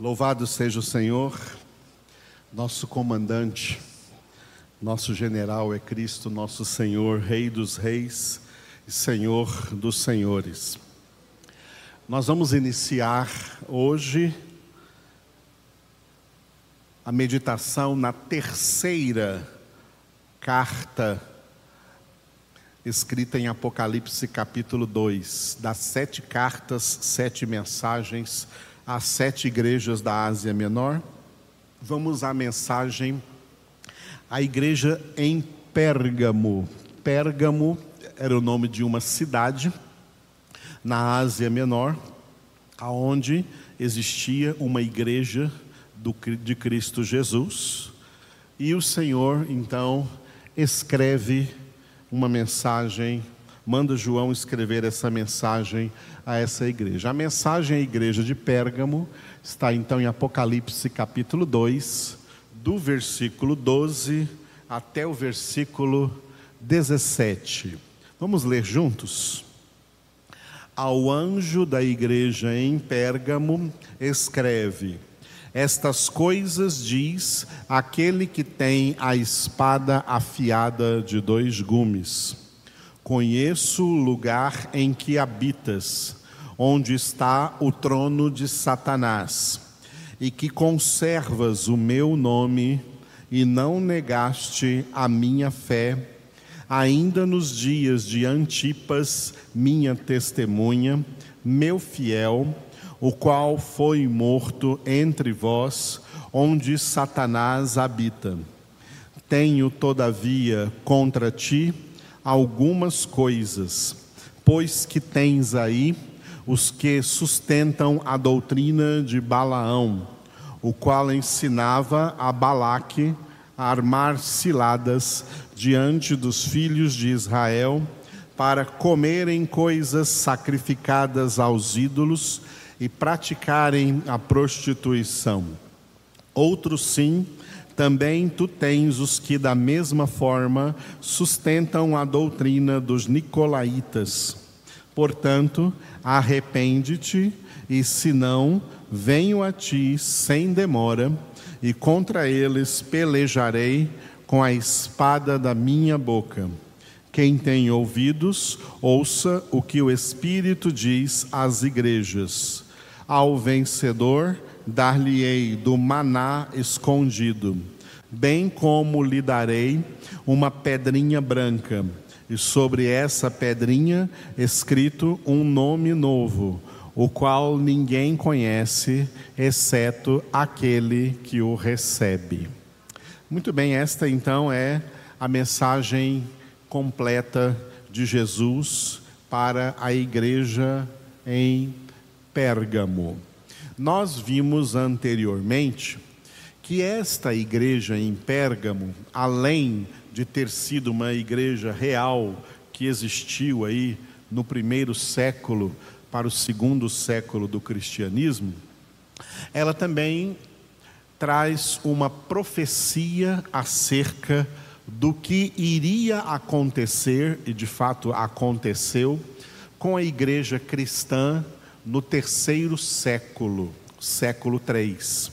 Louvado seja o Senhor, nosso comandante, nosso general é Cristo, nosso Senhor, Rei dos Reis e Senhor dos Senhores. Nós vamos iniciar hoje a meditação na terceira carta escrita em Apocalipse capítulo 2, das sete cartas, sete mensagens às sete igrejas da Ásia Menor. Vamos à mensagem à igreja em Pérgamo. Pérgamo era o nome de uma cidade na Ásia Menor, aonde existia uma igreja do, de Cristo Jesus. E o Senhor, então, escreve uma mensagem, manda João escrever essa mensagem a essa igreja. A mensagem à igreja de Pérgamo está então em Apocalipse capítulo 2, do versículo 12 até o versículo 17. Vamos ler juntos? Ao anjo da igreja em Pérgamo, escreve: Estas coisas diz aquele que tem a espada afiada de dois gumes. Conheço o lugar em que habitas onde está o trono de Satanás, e que conservas o meu nome e não negaste a minha fé, ainda nos dias de Antipas, minha testemunha, meu fiel, o qual foi morto entre vós, onde Satanás habita. Tenho, todavia, contra ti algumas coisas, pois que tens aí os que sustentam a doutrina de Balaão, o qual ensinava a Balaque a armar ciladas diante dos filhos de Israel para comerem coisas sacrificadas aos ídolos e praticarem a prostituição. Outros sim, também tu tens os que da mesma forma sustentam a doutrina dos nicolaítas. Portanto, arrepende-te, e se não, venho a ti sem demora, e contra eles pelejarei com a espada da minha boca. Quem tem ouvidos, ouça o que o Espírito diz às igrejas. Ao vencedor, dar-lhe-ei do maná escondido, bem como lhe darei uma pedrinha branca e sobre essa pedrinha escrito um nome novo, o qual ninguém conhece, exceto aquele que o recebe. Muito bem, esta então é a mensagem completa de Jesus para a igreja em Pérgamo. Nós vimos anteriormente que esta igreja em Pérgamo, além de ter sido uma igreja real que existiu aí no primeiro século para o segundo século do cristianismo, ela também traz uma profecia acerca do que iria acontecer, e de fato aconteceu, com a igreja cristã no terceiro século, século 3.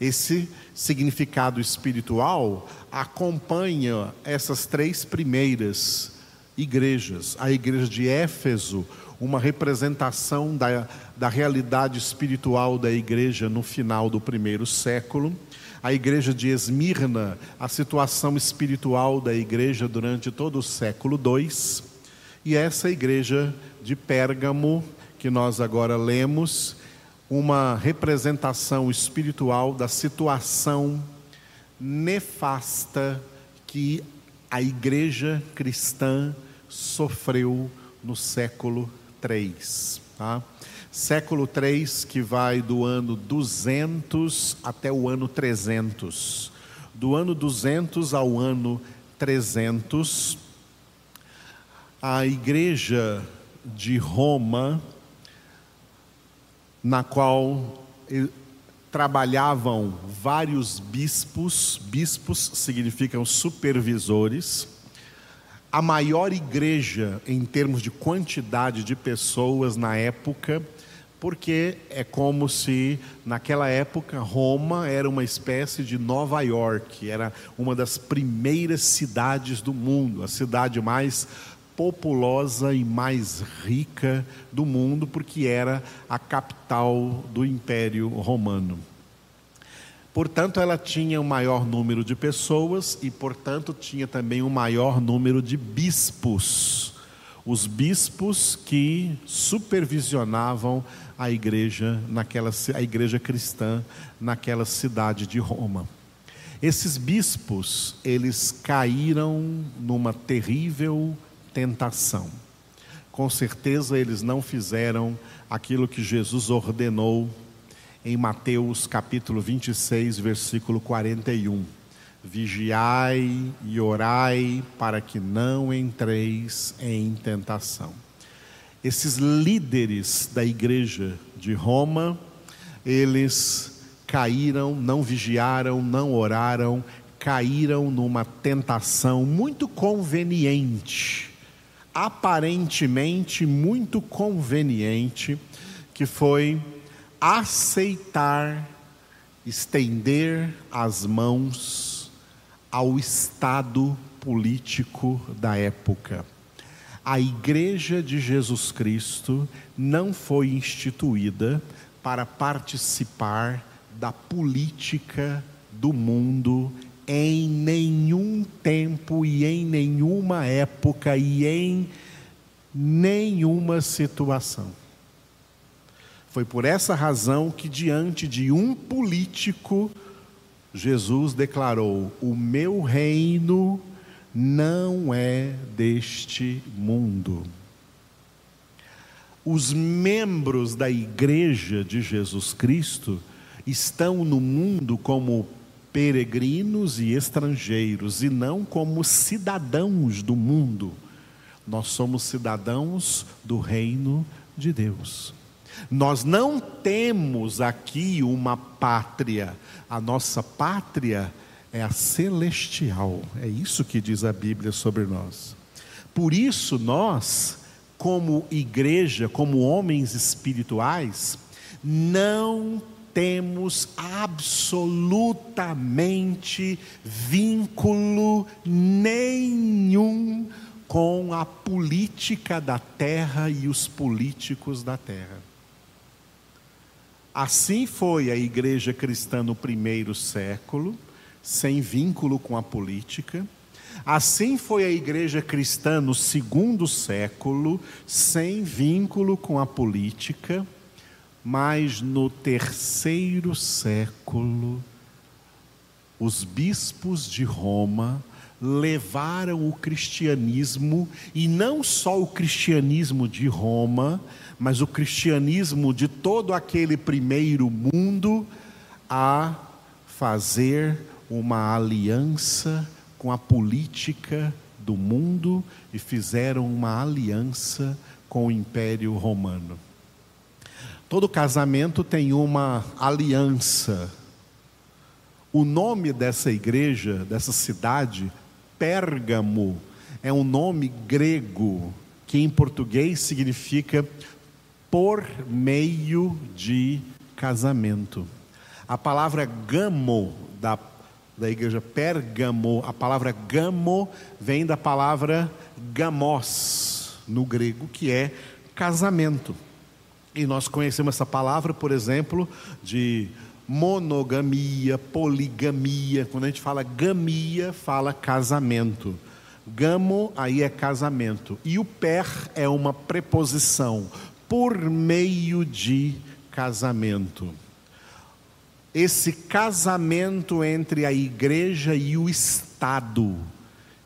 Esse significado espiritual acompanha essas três primeiras igrejas. A igreja de Éfeso, uma representação da, da realidade espiritual da igreja no final do primeiro século. A igreja de Esmirna, a situação espiritual da igreja durante todo o século II. E essa igreja de Pérgamo, que nós agora lemos, uma representação espiritual da situação nefasta que a igreja cristã sofreu no século III. Tá? Século III que vai do ano 200 até o ano 300. Do ano 200 ao ano 300, a igreja de Roma na qual trabalhavam vários bispos, bispos significam supervisores. A maior igreja em termos de quantidade de pessoas na época porque é como se naquela época Roma era uma espécie de Nova York, era uma das primeiras cidades do mundo, a cidade mais populosa e mais rica do mundo, porque era a capital do Império Romano. Portanto, ela tinha o maior número de pessoas e, portanto, tinha também o maior número de bispos. Os bispos que supervisionavam a igreja naquela a igreja cristã naquela cidade de Roma. Esses bispos, eles caíram numa terrível tentação. Com certeza eles não fizeram aquilo que Jesus ordenou em Mateus capítulo 26, versículo 41. Vigiai e orai para que não entreis em tentação esses líderes da igreja de Roma, eles caíram, não vigiaram, não oraram, caíram numa tentação muito conveniente, aparentemente muito conveniente, que foi aceitar, estender as mãos ao Estado político da época. A Igreja de Jesus Cristo não foi instituída para participar da política do mundo em nenhum tempo e em nenhuma época e em nenhuma situação. Foi por essa razão que, diante de um político, Jesus declarou: O meu reino não é deste mundo. Os membros da Igreja de Jesus Cristo estão no mundo como peregrinos e estrangeiros e não como cidadãos do mundo. Nós somos cidadãos do reino de Deus. Nós não temos aqui uma pátria, a nossa pátria é a celestial. É isso que diz a Bíblia sobre nós. Por isso, nós, como igreja, como homens espirituais, não temos absolutamente vínculo nenhum com a política da terra e os políticos da terra. Assim foi a igreja cristã no primeiro século sem vínculo com a política. Assim foi a igreja cristã no segundo século, sem vínculo com a política, mas no terceiro século, os bispos de Roma levaram o cristianismo, e não só o cristianismo de Roma, mas o cristianismo de todo aquele primeiro mundo, a fazer uma aliança com a política do mundo e fizeram uma aliança com o Império Romano. Todo casamento tem uma aliança. O nome dessa igreja, dessa cidade, Pérgamo, é um nome grego que em português significa por meio de casamento. A palavra gamo da da igreja Pérgamo, a palavra gamo vem da palavra gamos, no grego, que é casamento. E nós conhecemos essa palavra, por exemplo, de monogamia, poligamia. Quando a gente fala gamia, fala casamento. Gamo aí é casamento. E o per é uma preposição, por meio de casamento esse casamento entre a igreja e o Estado.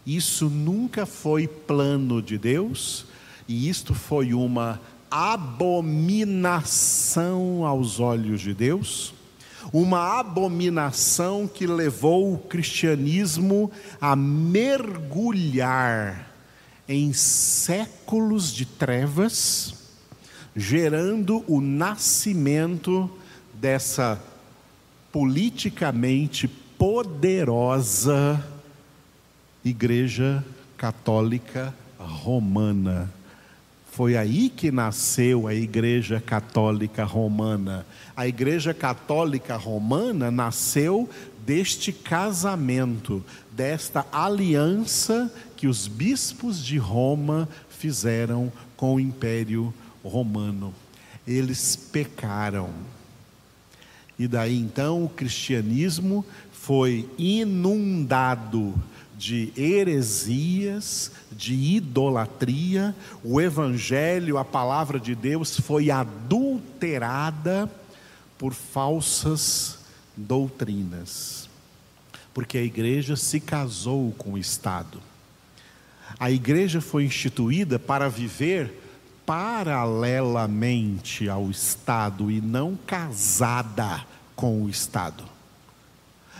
Isso nunca foi plano de Deus, e isto foi uma abominação aos olhos de Deus, uma abominação que levou o cristianismo a mergulhar em séculos de trevas, gerando o nascimento dessa politicamente poderosa Igreja Católica Romana, Foi aí que nasceu a Igreja Católica Romana. A Igreja Católica Romana nasceu deste casamento, desta aliança que os bispos de Roma fizeram com o Império Romano. Eles pecaram. E daí então o cristianismo foi inundado de heresias, de idolatria, o evangelho, a palavra de Deus foi adulterada por falsas doutrinas. Porque a igreja se casou com o Estado. A igreja foi instituída para viver paralelamente ao Estado e não casada com o Estado.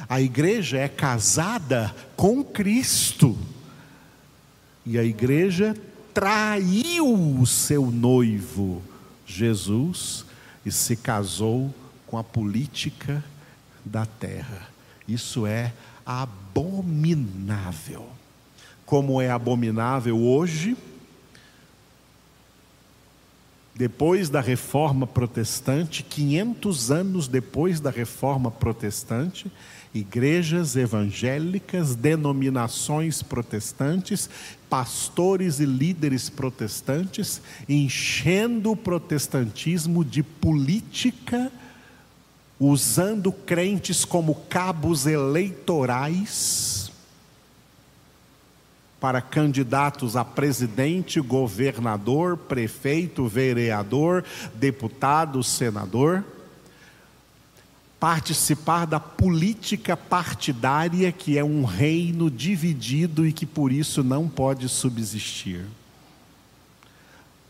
A igreja é casada com Cristo. E a igreja traiu o seu noivo, Jesus, e se casou com a política da terra. Isso é abominável. Como é abominável hoje, depois da reforma protestante, 500 anos depois da reforma protestante, igrejas evangélicas, denominações protestantes, pastores e líderes protestantes, enchendo o protestantismo de política, usando crentes como cabos eleitorais para candidatos a presidente, governador, prefeito, vereador, deputado, senador participar da política partidária, que é um reino dividido e que por isso não pode subsistir.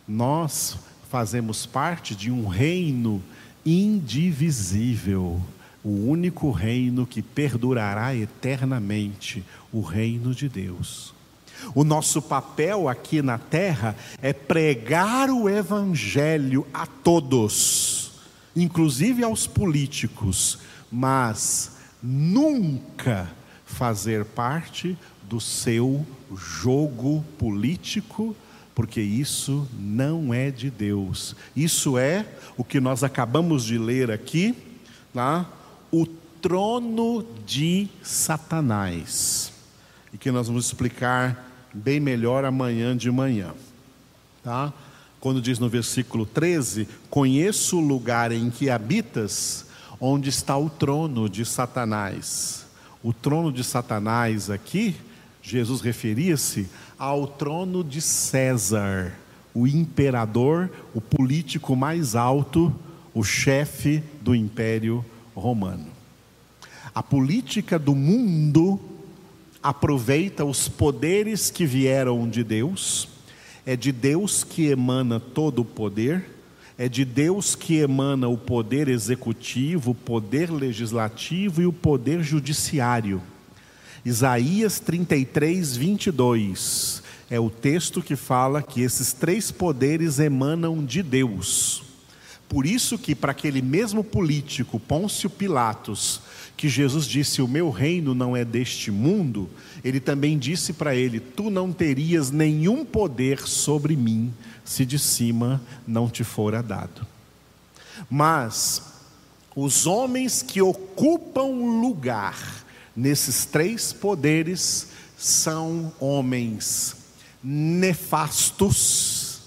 Nós fazemos parte de um reino indivisível, o único reino que perdurará eternamente o reino de Deus. O nosso papel aqui na terra é pregar o Evangelho a todos inclusive aos políticos, mas nunca fazer parte do seu jogo político, porque isso não é de Deus. Isso é o que nós acabamos de ler aqui, tá? o trono de Satanás. E que nós vamos explicar bem melhor amanhã de manhã. Tá? Quando diz no versículo 13: Conheço o lugar em que habitas, onde está o trono de Satanás. O trono de Satanás aqui, Jesus referia-se ao trono de César, o imperador, o político mais alto, o chefe do império romano. A política do mundo aproveita os poderes que vieram de Deus é de Deus que emana todo o poder, é de Deus que emana o poder executivo, o poder legislativo e o poder judiciário. Isaías 33, 22 é o texto que fala que esses três poderes emanam de Deus. Por isso que para aquele mesmo político, Pôncio Pilatos, que Jesus disse: "O meu reino não é deste mundo", ele também disse para ele: Tu não terias nenhum poder sobre mim se de cima não te fora dado. Mas os homens que ocupam lugar nesses três poderes são homens nefastos,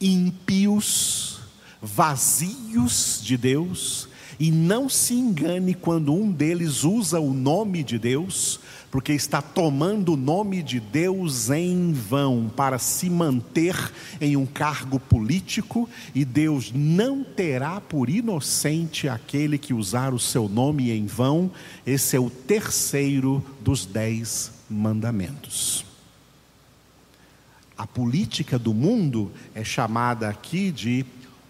ímpios, vazios de Deus, e não se engane quando um deles usa o nome de Deus porque está tomando o nome de Deus em vão para se manter em um cargo político, e Deus não terá por inocente aquele que usar o seu nome em vão. Esse é o terceiro dos dez mandamentos. A política do mundo é chamada aqui de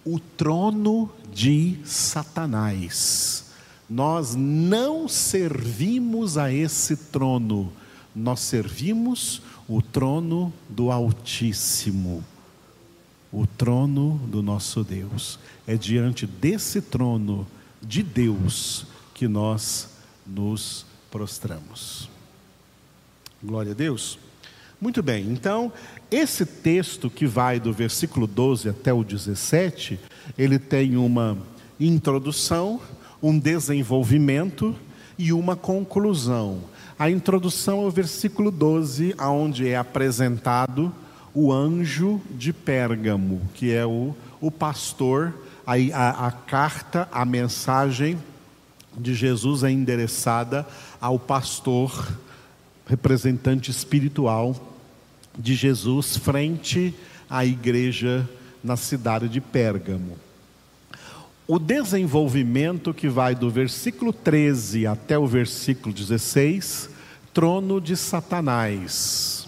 o trono de Satanás. Nós não servimos a esse trono, nós servimos o trono do Altíssimo, o trono do nosso Deus. É diante desse trono de Deus que nós nos prostramos. Glória a Deus. Muito bem, então, esse texto que vai do versículo 12 até o 17, ele tem uma introdução, um desenvolvimento e uma conclusão. A introdução é o versículo 12, onde é apresentado o anjo de Pérgamo, que é o, o pastor, a, a, a carta, a mensagem de Jesus é endereçada ao pastor, representante espiritual de Jesus, frente à igreja na cidade de Pérgamo. O desenvolvimento que vai do versículo 13 até o versículo 16, trono de Satanás.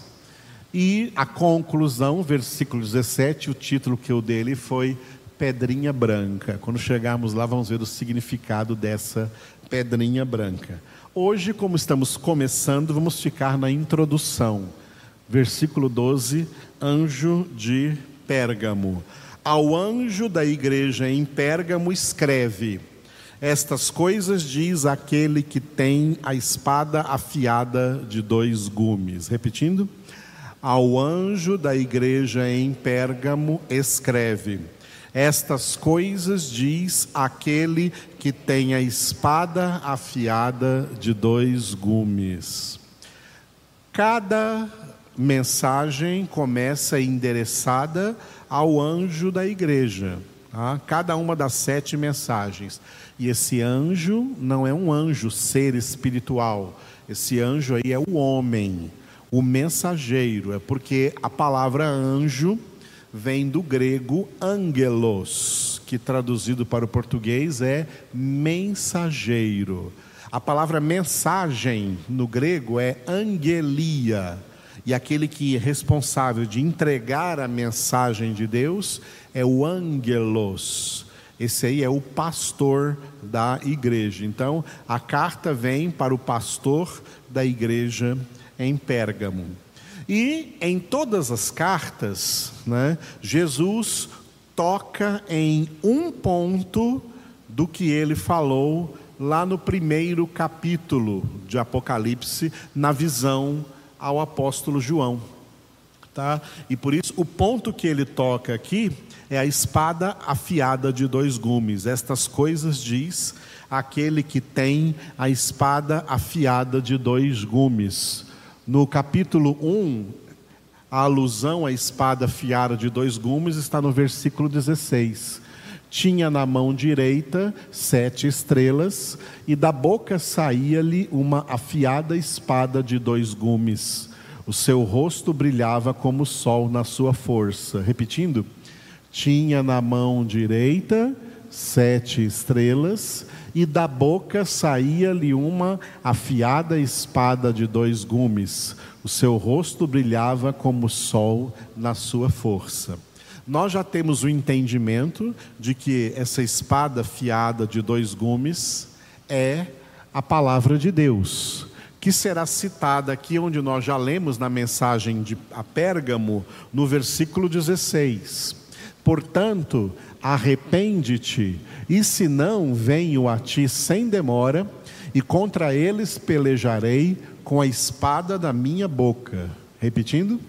E a conclusão, versículo 17, o título que eu dele foi Pedrinha Branca. Quando chegarmos lá, vamos ver o significado dessa pedrinha branca. Hoje, como estamos começando, vamos ficar na introdução. Versículo 12, anjo de Pérgamo. Ao anjo da igreja em Pérgamo escreve: Estas coisas diz aquele que tem a espada afiada de dois gumes. Repetindo. Ao anjo da igreja em Pérgamo escreve: Estas coisas diz aquele que tem a espada afiada de dois gumes. Cada mensagem começa endereçada ao anjo da igreja. Tá? Cada uma das sete mensagens. E esse anjo não é um anjo, ser espiritual. Esse anjo aí é o homem o mensageiro, é porque a palavra anjo vem do grego angelos, que traduzido para o português é mensageiro. A palavra mensagem no grego é angelia, e aquele que é responsável de entregar a mensagem de Deus é o angelos. Esse aí é o pastor da igreja. Então, a carta vem para o pastor da igreja em Pérgamo. E em todas as cartas, né, Jesus toca em um ponto do que ele falou lá no primeiro capítulo de Apocalipse, na visão ao apóstolo João. Tá? E por isso, o ponto que ele toca aqui é a espada afiada de dois gumes. Estas coisas diz aquele que tem a espada afiada de dois gumes. No capítulo 1, a alusão à espada afiada de dois gumes está no versículo 16. Tinha na mão direita sete estrelas, e da boca saía-lhe uma afiada espada de dois gumes. O seu rosto brilhava como o sol na sua força. Repetindo, tinha na mão direita sete estrelas, e da boca saía-lhe uma afiada espada de dois gumes. O seu rosto brilhava como o sol na sua força. Nós já temos o entendimento de que essa espada afiada de dois gumes é a palavra de Deus, que será citada aqui onde nós já lemos na mensagem de a Pérgamo, no versículo 16. Portanto, arrepende-te, e se não, venho a ti sem demora, e contra eles pelejarei com a espada da minha boca. Repetindo?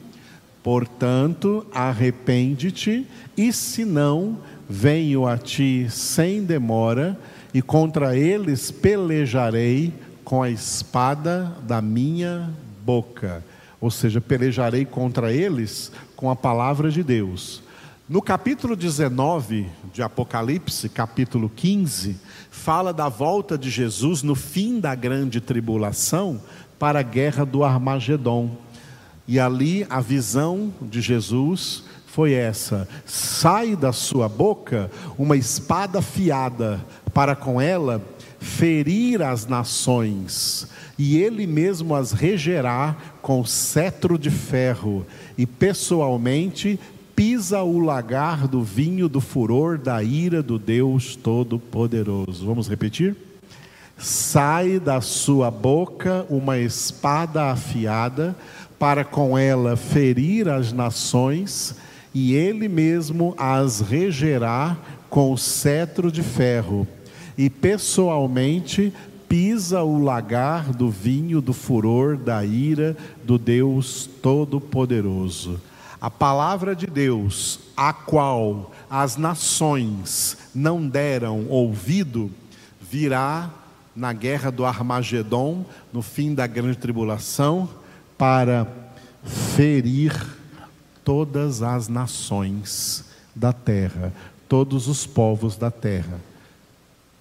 Portanto, arrepende-te, e se não, venho a ti sem demora, e contra eles pelejarei com a espada da minha boca. Ou seja, pelejarei contra eles com a palavra de Deus. No capítulo 19 de Apocalipse, capítulo 15, fala da volta de Jesus no fim da grande tribulação para a guerra do Armagedon. E ali a visão de Jesus foi essa: sai da sua boca uma espada afiada, para com ela ferir as nações, e ele mesmo as regerá com cetro de ferro, e pessoalmente pisa o lagar do vinho do furor da ira do Deus Todo-Poderoso. Vamos repetir? Sai da sua boca uma espada afiada, para com ela ferir as nações, e ele mesmo as regerá com o cetro de ferro, e pessoalmente pisa o lagar do vinho do furor da ira do Deus Todo-Poderoso. A palavra de Deus, a qual as nações não deram ouvido, virá na guerra do Armagedon, no fim da grande tribulação, para ferir todas as nações da terra, todos os povos da terra.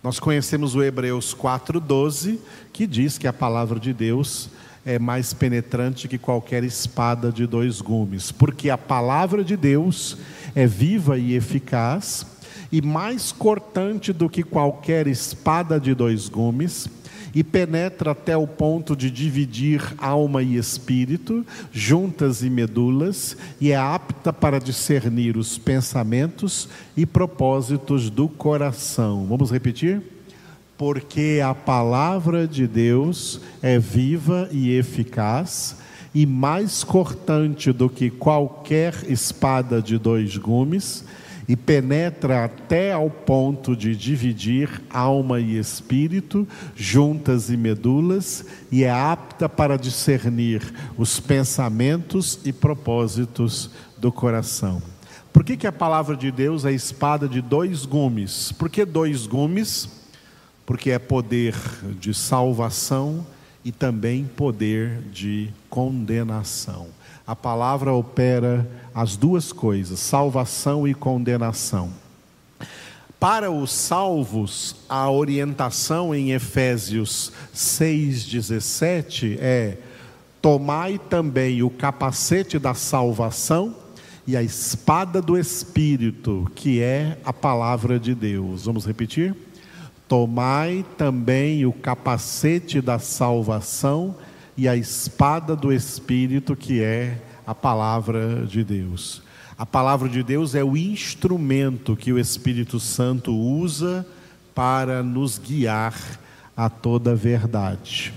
Nós conhecemos o Hebreus 4,12, que diz que a palavra de Deus é mais penetrante que qualquer espada de dois gumes, porque a palavra de Deus é viva e eficaz e mais cortante do que qualquer espada de dois gumes, e penetra até o ponto de dividir alma e espírito, juntas e medulas, e é apta para discernir os pensamentos e propósitos do coração. Vamos repetir? Porque a palavra de Deus é viva e eficaz, e mais cortante do que qualquer espada de dois gumes, e penetra até ao ponto de dividir alma e espírito, juntas e medulas, e é apta para discernir os pensamentos e propósitos do coração. Por que, que a palavra de Deus é espada de dois gumes? Por que dois gumes? Porque é poder de salvação e também poder de condenação. A palavra opera as duas coisas, salvação e condenação. Para os salvos, a orientação em Efésios 6,17 é: tomai também o capacete da salvação e a espada do Espírito, que é a palavra de Deus. Vamos repetir? Tomai também o capacete da salvação e a espada do Espírito, que é a palavra de Deus. A palavra de Deus é o instrumento que o Espírito Santo usa para nos guiar a toda a verdade.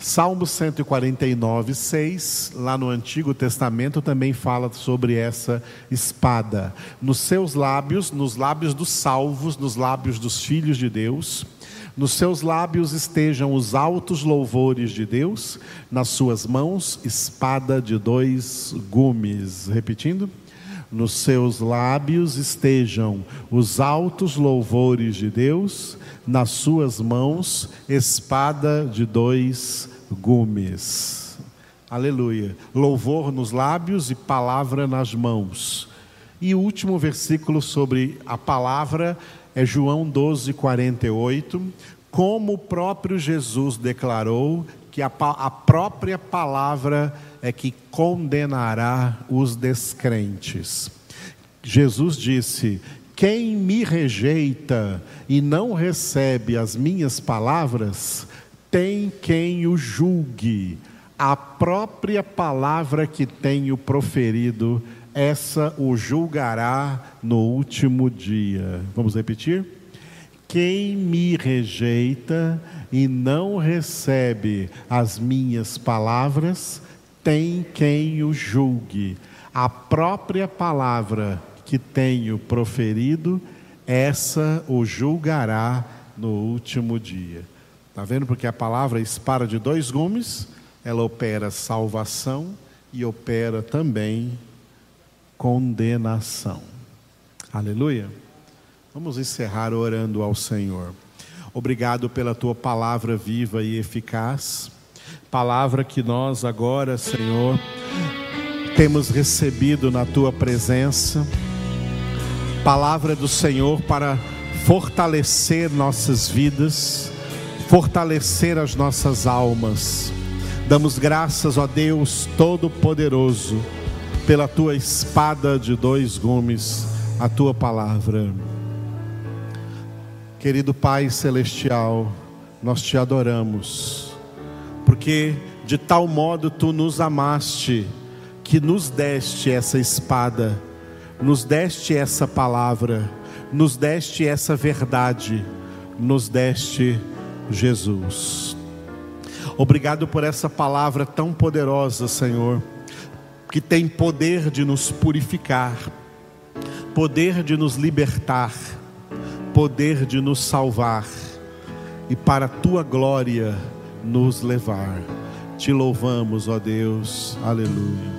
Salmo 149, 6, lá no Antigo Testamento, também fala sobre essa espada. Nos seus lábios, nos lábios dos salvos, nos lábios dos filhos de Deus, nos seus lábios estejam os altos louvores de Deus, nas suas mãos, espada de dois gumes. Repetindo. Nos seus lábios estejam os altos louvores de Deus, nas suas mãos, espada de dois gumes. Aleluia. Louvor nos lábios e palavra nas mãos. E o último versículo sobre a palavra é João 12, 48, como o próprio Jesus declarou que a, a própria palavra é que condenará os descrentes. Jesus disse: Quem me rejeita e não recebe as minhas palavras, tem quem o julgue. A própria palavra que tenho proferido essa o julgará no último dia. Vamos repetir? Quem me rejeita e não recebe as minhas palavras, tem quem o julgue. A própria palavra que tenho proferido, essa o julgará no último dia. Está vendo? Porque a palavra espada de dois gumes, ela opera salvação e opera também condenação. Aleluia. Vamos encerrar orando ao Senhor. Obrigado pela tua palavra viva e eficaz, palavra que nós agora, Senhor, temos recebido na tua presença, palavra do Senhor para fortalecer nossas vidas, fortalecer as nossas almas. Damos graças a Deus Todo-Poderoso pela tua espada de dois gumes, a tua palavra. Querido Pai Celestial, nós te adoramos, porque de tal modo tu nos amaste, que nos deste essa espada, nos deste essa palavra, nos deste essa verdade, nos deste Jesus. Obrigado por essa palavra tão poderosa, Senhor que tem poder de nos purificar, poder de nos libertar, poder de nos salvar. e para a tua glória nos levar. Te louvamos, ó Deus. Aleluia.